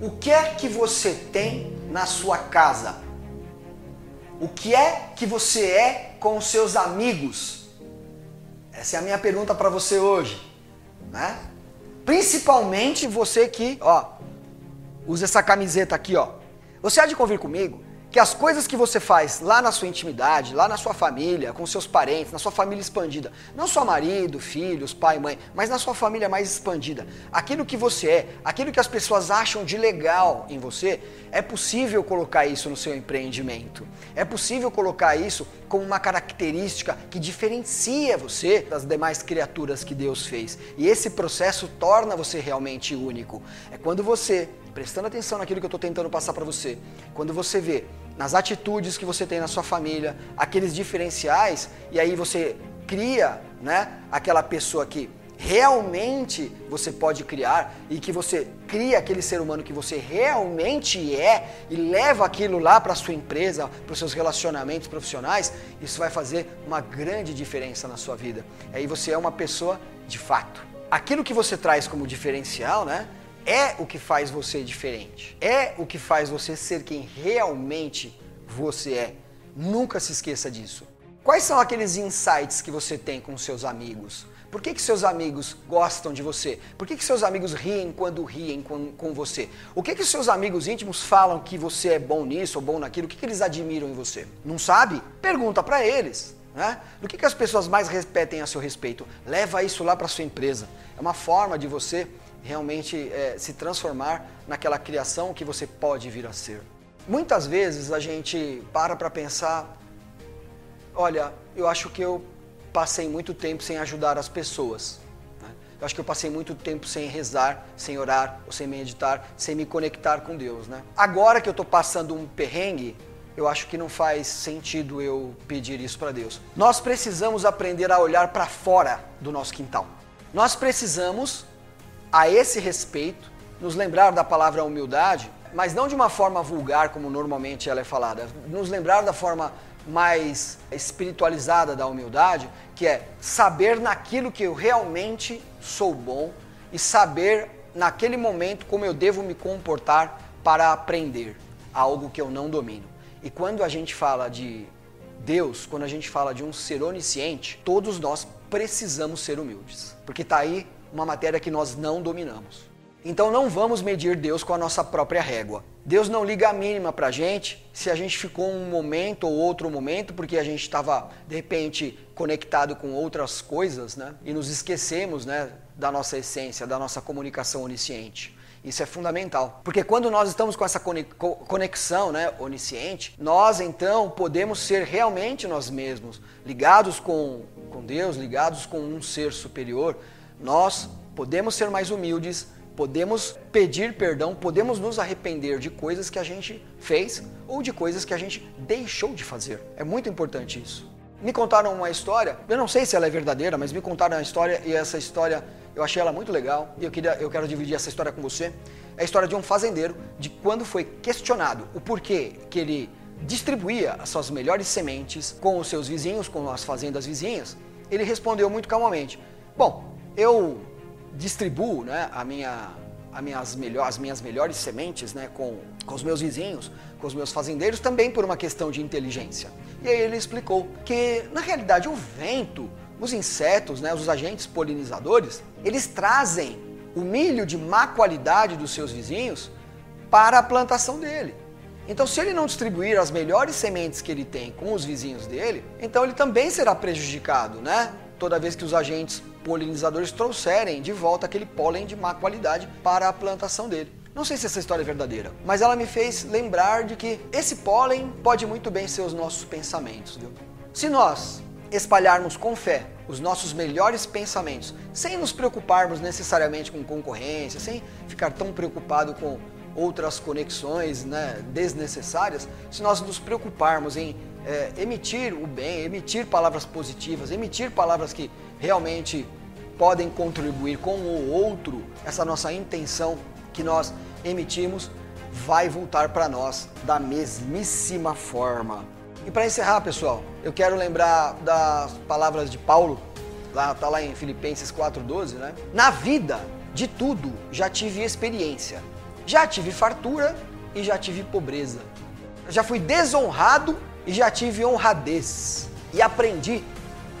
O que é que você tem na sua casa? O que é que você é com os seus amigos? Essa é a minha pergunta para você hoje, né? Principalmente você que, ó, usa essa camiseta aqui, ó. Você há de convir comigo que as coisas que você faz lá na sua intimidade, lá na sua família, com seus parentes, na sua família expandida, não só marido, filhos, pai, mãe, mas na sua família mais expandida, aquilo que você é, aquilo que as pessoas acham de legal em você, é possível colocar isso no seu empreendimento. É possível colocar isso como uma característica que diferencia você das demais criaturas que Deus fez. E esse processo torna você realmente único. É quando você prestando atenção naquilo que eu estou tentando passar para você, quando você vê nas atitudes que você tem na sua família, aqueles diferenciais, e aí você cria né, aquela pessoa que realmente você pode criar e que você cria aquele ser humano que você realmente é e leva aquilo lá para sua empresa, para os seus relacionamentos profissionais, isso vai fazer uma grande diferença na sua vida. Aí você é uma pessoa de fato. Aquilo que você traz como diferencial, né? É o que faz você diferente. É o que faz você ser quem realmente você é. Nunca se esqueça disso. Quais são aqueles insights que você tem com seus amigos? Por que, que seus amigos gostam de você? Por que, que seus amigos riem quando riem com, com você? O que, que seus amigos íntimos falam que você é bom nisso ou bom naquilo? O que, que eles admiram em você? Não sabe? Pergunta para eles. Né? Do que, que as pessoas mais repetem a seu respeito? Leva isso lá para sua empresa. É uma forma de você realmente é, se transformar naquela criação que você pode vir a ser. Muitas vezes a gente para para pensar, olha, eu acho que eu passei muito tempo sem ajudar as pessoas. Né? Eu acho que eu passei muito tempo sem rezar, sem orar, ou sem meditar, sem me conectar com Deus. Né? Agora que eu estou passando um perrengue, eu acho que não faz sentido eu pedir isso para Deus. Nós precisamos aprender a olhar para fora do nosso quintal. Nós precisamos a esse respeito, nos lembrar da palavra humildade, mas não de uma forma vulgar como normalmente ela é falada, nos lembrar da forma mais espiritualizada da humildade, que é saber naquilo que eu realmente sou bom e saber naquele momento como eu devo me comportar para aprender algo que eu não domino. E quando a gente fala de Deus, quando a gente fala de um ser onisciente, todos nós precisamos ser humildes, porque está aí uma matéria que nós não dominamos. Então não vamos medir Deus com a nossa própria régua. Deus não liga a mínima para a gente se a gente ficou um momento ou outro momento porque a gente estava de repente conectado com outras coisas, né? E nos esquecemos, né, da nossa essência, da nossa comunicação onisciente. Isso é fundamental, porque quando nós estamos com essa conexão, né, onisciente, nós então podemos ser realmente nós mesmos, ligados com, com Deus, ligados com um ser superior, nós podemos ser mais humildes, podemos pedir perdão, podemos nos arrepender de coisas que a gente fez ou de coisas que a gente deixou de fazer. É muito importante isso. Me contaram uma história, eu não sei se ela é verdadeira, mas me contaram uma história e essa história eu achei ela muito legal e eu, queria, eu quero dividir essa história com você. É a história de um fazendeiro, de quando foi questionado o porquê que ele distribuía as suas melhores sementes com os seus vizinhos, com as fazendas vizinhas, ele respondeu muito calmamente: Bom, eu distribuo né, a minha, a minhas melhor, as minhas melhores sementes né, com, com os meus vizinhos, com os meus fazendeiros, também por uma questão de inteligência. E aí ele explicou que, na realidade, o vento, os insetos, né, os agentes polinizadores, eles trazem o milho de má qualidade dos seus vizinhos para a plantação dele. Então, se ele não distribuir as melhores sementes que ele tem com os vizinhos dele, então ele também será prejudicado, né? Toda vez que os agentes polinizadores trouxerem de volta aquele pólen de má qualidade para a plantação dele. Não sei se essa história é verdadeira, mas ela me fez lembrar de que esse pólen pode muito bem ser os nossos pensamentos. Viu? Se nós espalharmos com fé os nossos melhores pensamentos, sem nos preocuparmos necessariamente com concorrência, sem ficar tão preocupado com outras conexões né, desnecessárias, se nós nos preocuparmos em é, emitir o bem, emitir palavras positivas, emitir palavras que realmente podem contribuir com o outro, essa nossa intenção que nós emitimos vai voltar para nós da mesmíssima forma. E para encerrar, pessoal, eu quero lembrar das palavras de Paulo, lá tá lá em Filipenses 4:12, né? Na vida De tudo já tive experiência. Já tive fartura e já tive pobreza. Já fui desonrado e já tive honradez. E aprendi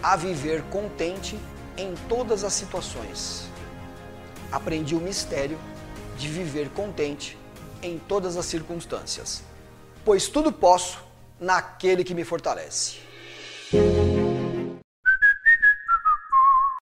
a viver contente em todas as situações. Aprendi o mistério de viver contente em todas as circunstâncias. Pois tudo posso naquele que me fortalece.